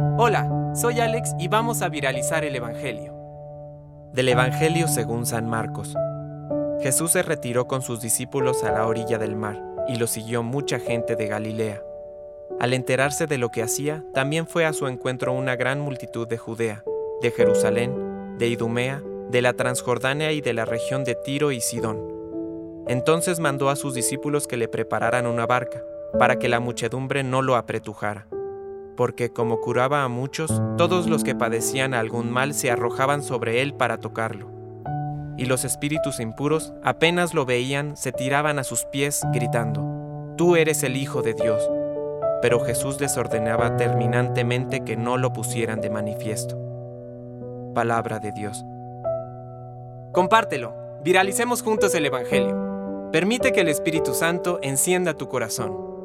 Hola, soy Alex y vamos a viralizar el Evangelio. Del Evangelio según San Marcos. Jesús se retiró con sus discípulos a la orilla del mar, y lo siguió mucha gente de Galilea. Al enterarse de lo que hacía, también fue a su encuentro una gran multitud de Judea, de Jerusalén, de Idumea, de la Transjordania y de la región de Tiro y Sidón. Entonces mandó a sus discípulos que le prepararan una barca, para que la muchedumbre no lo apretujara. Porque como curaba a muchos, todos los que padecían algún mal se arrojaban sobre él para tocarlo. Y los espíritus impuros, apenas lo veían, se tiraban a sus pies, gritando, Tú eres el Hijo de Dios. Pero Jesús les ordenaba terminantemente que no lo pusieran de manifiesto. Palabra de Dios. Compártelo, viralicemos juntos el Evangelio. Permite que el Espíritu Santo encienda tu corazón.